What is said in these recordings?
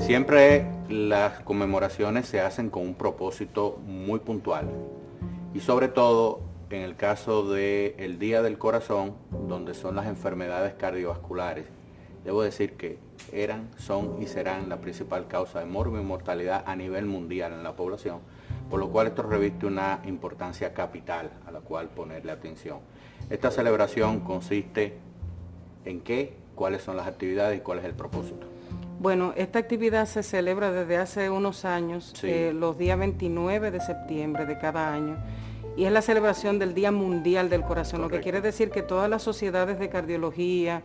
Siempre las conmemoraciones se hacen con un propósito muy puntual y sobre todo en el caso del Día del Corazón, donde son las enfermedades cardiovasculares. Debo decir que eran, son y serán la principal causa de morbo y mortalidad a nivel mundial en la población, por lo cual esto reviste una importancia capital a la cual ponerle atención. Esta celebración consiste en qué, cuáles son las actividades y cuál es el propósito. Bueno, esta actividad se celebra desde hace unos años, eh, los días 29 de septiembre de cada año, y es la celebración del Día Mundial del Corazón, lo que quiere decir que todas las sociedades de cardiología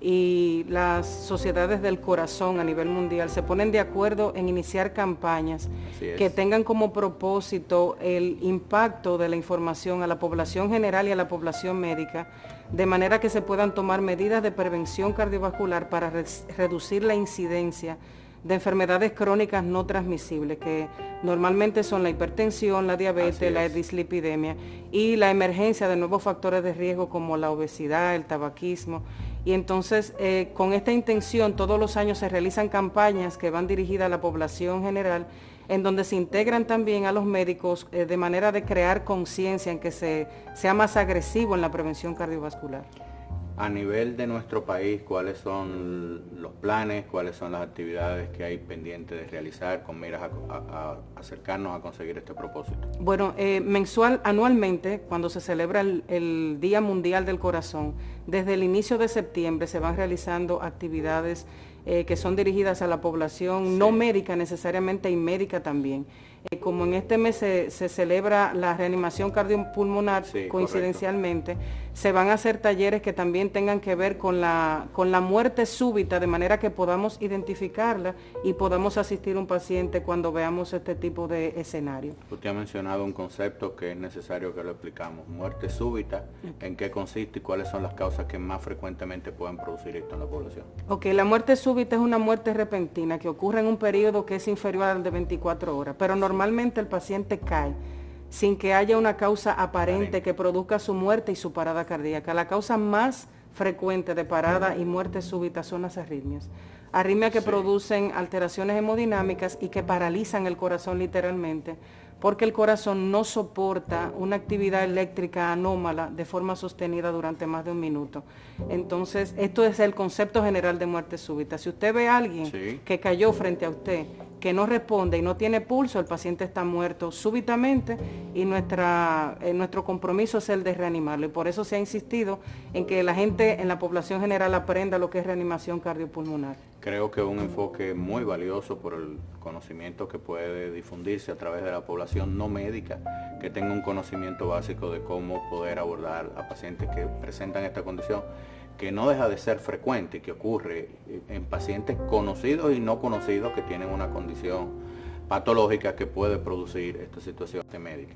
y las sociedades del corazón a nivel mundial se ponen de acuerdo en iniciar campañas que tengan como propósito el impacto de la información a la población general y a la población médica de manera que se puedan tomar medidas de prevención cardiovascular para reducir la incidencia de enfermedades crónicas no transmisibles, que normalmente son la hipertensión, la diabetes, la dislipidemia y la emergencia de nuevos factores de riesgo como la obesidad, el tabaquismo. Y entonces, eh, con esta intención, todos los años se realizan campañas que van dirigidas a la población general en donde se integran también a los médicos eh, de manera de crear conciencia en que se, sea más agresivo en la prevención cardiovascular. A nivel de nuestro país, ¿cuáles son los planes, cuáles son las actividades que hay pendientes de realizar con miras a, acercarnos a conseguir este propósito? Bueno, eh, mensual, anualmente, cuando se celebra el Día Mundial del Corazón, desde el inicio de septiembre se van realizando actividades eh, que son dirigidas a la población no médica necesariamente y médica también. Eh, como en este mes se, celebra la reanimación cardiopulmonar coincidencialmente, se van a hacer talleres que también tengan que ver con la, con la muerte súbita, de manera que podamos identificarla y podamos asistir a un paciente cuando veamos este tipo de escenario. Usted ha mencionado un concepto que es necesario que lo explicamos, muerte súbita, en qué consiste y cuáles son las causas que más frecuentemente pueden producir esto en la población. Ok, la muerte súbita es una muerte repentina que ocurre en un periodo que es inferior al de 24 horas, pero normalmente el paciente cae sin que haya una causa aparente que produzca su muerte y su parada cardíaca. La causa más frecuente de parada y muerte súbita son las arritmias. Arritmias que producen alteraciones hemodinámicas y que paralizan el corazón literalmente, porque el corazón no soporta una actividad eléctrica anómala de forma sostenida durante más de un minuto. Entonces, esto es el concepto general de muerte súbita. Si usted ve a alguien que cayó frente a usted que no responde y no tiene pulso, el paciente está muerto súbitamente y nuestra, eh, nuestro compromiso es el de reanimarlo. Y por eso se ha insistido en que la gente en la población general aprenda lo que es reanimación cardiopulmonar. Creo que es un enfoque muy valioso por el conocimiento que puede difundirse a través de la población no médica, que tenga un conocimiento básico de cómo poder abordar a pacientes que presentan esta condición que no deja de ser frecuente, que ocurre en pacientes conocidos y no conocidos que tienen una condición patológica que puede producir esta situación médica.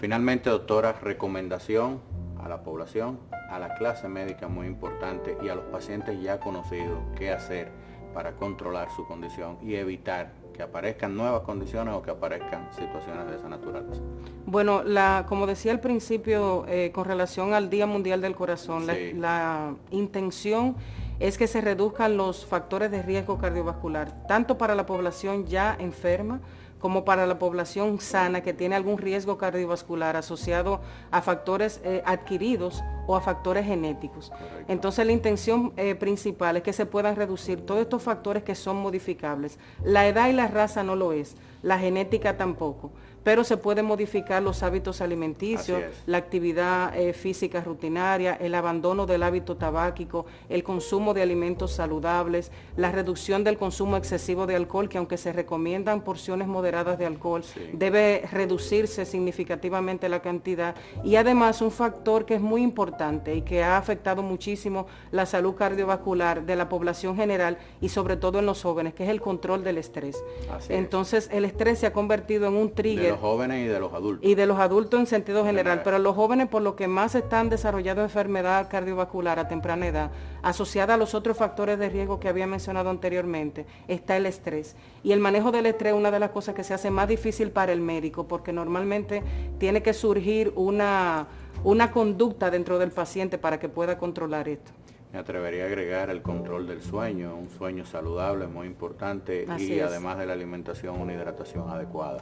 Finalmente, doctora, recomendación a la población, a la clase médica muy importante y a los pacientes ya conocidos qué hacer para controlar su condición y evitar que aparezcan nuevas condiciones o que aparezcan situaciones de esa naturaleza. Bueno, la, como decía al principio, eh, con relación al Día Mundial del Corazón, la, intención es que se reduzcan los factores de riesgo cardiovascular, tanto para la población ya enferma, como para la población sana que tiene algún riesgo cardiovascular asociado a factores eh, adquiridos o a factores genéticos. Entonces la intención eh, principal es que se puedan reducir todos estos factores que son modificables. La edad y la raza no lo es, la genética tampoco pero se pueden modificar los hábitos alimenticios, la actividad eh, física rutinaria, el abandono del hábito tabáquico, el consumo de alimentos saludables, la reducción del consumo excesivo de alcohol, que aunque se recomiendan porciones moderadas de alcohol, debe reducirse significativamente la cantidad. Y además un factor que es muy importante y que ha afectado muchísimo la salud cardiovascular de la población general y sobre todo en los jóvenes, que es el control del estrés. Entonces el estrés se ha convertido en un trigger jóvenes y de los adultos. Y de los adultos en sentido general, pero los jóvenes por lo que más están desarrollando enfermedad cardiovascular a temprana edad, asociada a los otros factores de riesgo que había mencionado anteriormente, está el estrés. Y el manejo del estrés es una de las cosas que se hace más difícil para el médico, porque normalmente tiene que surgir una, una conducta dentro del paciente para que pueda controlar esto. Me atrevería a agregar el control del sueño, un sueño saludable muy importante y además de la alimentación, una hidratación adecuada.